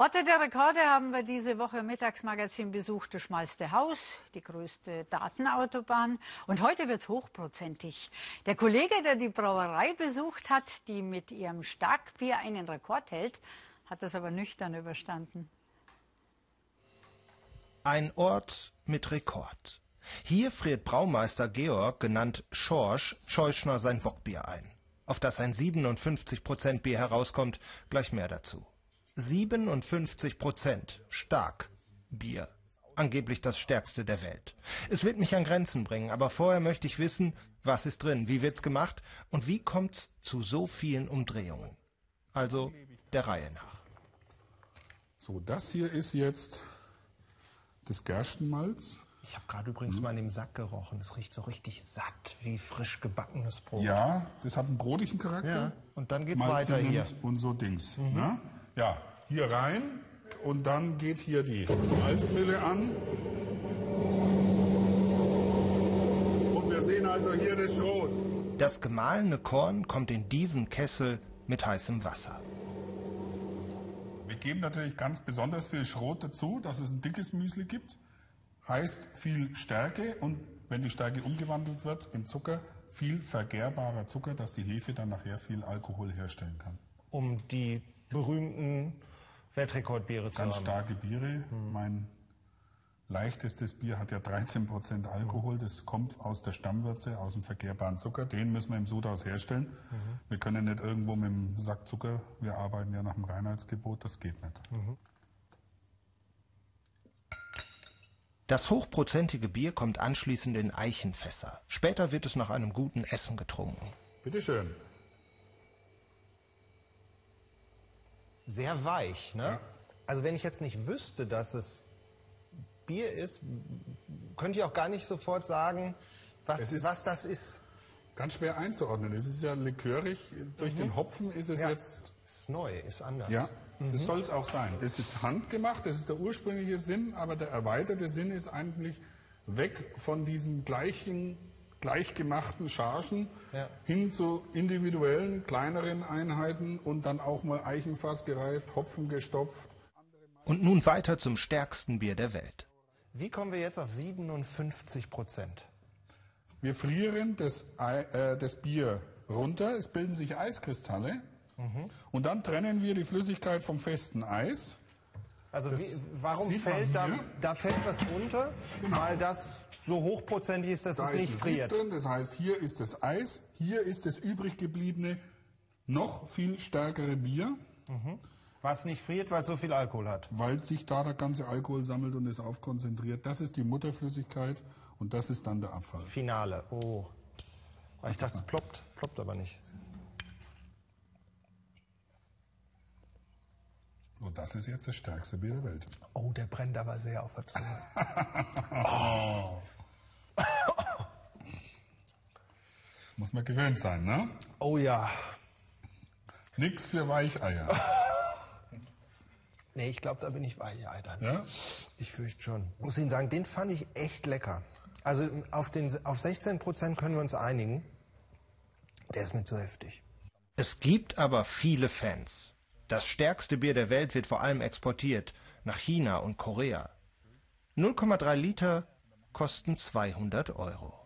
Orte der Rekorde haben wir diese Woche im Mittagsmagazin besucht. Das schmalste Haus, die größte Datenautobahn. Und heute wird's hochprozentig. Der Kollege, der die Brauerei besucht hat, die mit ihrem Starkbier einen Rekord hält, hat das aber nüchtern überstanden. Ein Ort mit Rekord. Hier friert Braumeister Georg, genannt Schorsch, Scheuschner sein Bockbier ein. Auf das ein 57 Prozent Bier herauskommt, gleich mehr dazu. 57 Prozent stark Bier. Angeblich das stärkste der Welt. Es wird mich an Grenzen bringen, aber vorher möchte ich wissen, was ist drin, wie wird's gemacht und wie kommt's zu so vielen Umdrehungen. Also der Reihe nach. So, das hier ist jetzt das Gerstenmalz. Ich habe gerade übrigens mhm. mal in dem Sack gerochen. Es riecht so richtig satt wie frisch gebackenes Brot. Ja, das hat einen brotigen Charakter. Ja. Und dann geht's Malz weiter hier. Und so Dings. Mhm. Ne? Ja, hier rein und dann geht hier die Malzmille an. Und wir sehen also hier das Schrot. Das gemahlene Korn kommt in diesen Kessel mit heißem Wasser. Wir geben natürlich ganz besonders viel Schrot dazu, dass es ein dickes Müsli gibt. Heißt viel Stärke und wenn die Stärke umgewandelt wird in Zucker, viel vergehrbarer Zucker, dass die Hefe dann nachher viel Alkohol herstellen kann. Um die berühmten Weltrekordbiere zu Ganz haben. starke Biere. Hm. Mein leichtestes Bier hat ja 13 Prozent Alkohol. Das kommt aus der Stammwürze, aus dem verkehrbaren Zucker. Den müssen wir im Sudhaus herstellen. Mhm. Wir können nicht irgendwo mit dem Sack Zucker, wir arbeiten ja nach dem Reinheitsgebot, das geht nicht. Mhm. Das hochprozentige Bier kommt anschließend in Eichenfässer. Später wird es nach einem guten Essen getrunken. Bitte schön. Sehr weich. Ne? Ja. Also wenn ich jetzt nicht wüsste, dass es Bier ist, könnte ich auch gar nicht sofort sagen, was, was das ist. Ganz schwer einzuordnen. Es ist ja likörig. Durch mhm. den Hopfen ist es ja. jetzt. Ist neu, ist anders. Ja, mhm. das soll es auch sein. Das ist handgemacht, das ist der ursprüngliche Sinn, aber der erweiterte Sinn ist eigentlich weg von diesen gleichen gleichgemachten Chargen ja. hin zu individuellen, kleineren Einheiten und dann auch mal Eichenfass gereift, Hopfen gestopft. Und nun weiter zum stärksten Bier der Welt. Wie kommen wir jetzt auf 57 Prozent? Wir frieren das, äh, das Bier runter, es bilden sich Eiskristalle mhm. und dann trennen wir die Flüssigkeit vom festen Eis. Also wie, warum fällt da, da fällt was runter? Genau. Weil das so hochprozentig ist, dass da es nicht ist friert. Drin, das heißt, hier ist das Eis, hier ist das übrig gebliebene, noch viel stärkere Bier. Mhm. Was nicht friert, weil es so viel Alkohol hat. Weil sich da der ganze Alkohol sammelt und es aufkonzentriert. Das ist die Mutterflüssigkeit und das ist dann der Abfall. Finale. Oh. Ich dachte, es ploppt. Ploppt aber nicht. Und das ist jetzt das stärkste Bier der Welt. Oh, der brennt aber sehr auf der Zunge. oh. Muss man gewöhnt sein, ne? Oh ja. Nix für Weicheier. nee, ich glaube, da bin ich Weichei dann. Ja? Ich fürchte schon. Muss Ihnen sagen, den fand ich echt lecker. Also auf, den, auf 16 Prozent können wir uns einigen. Der ist mir zu heftig. Es gibt aber viele Fans. Das stärkste Bier der Welt wird vor allem exportiert nach China und Korea. 0,3 Liter kosten 200 Euro.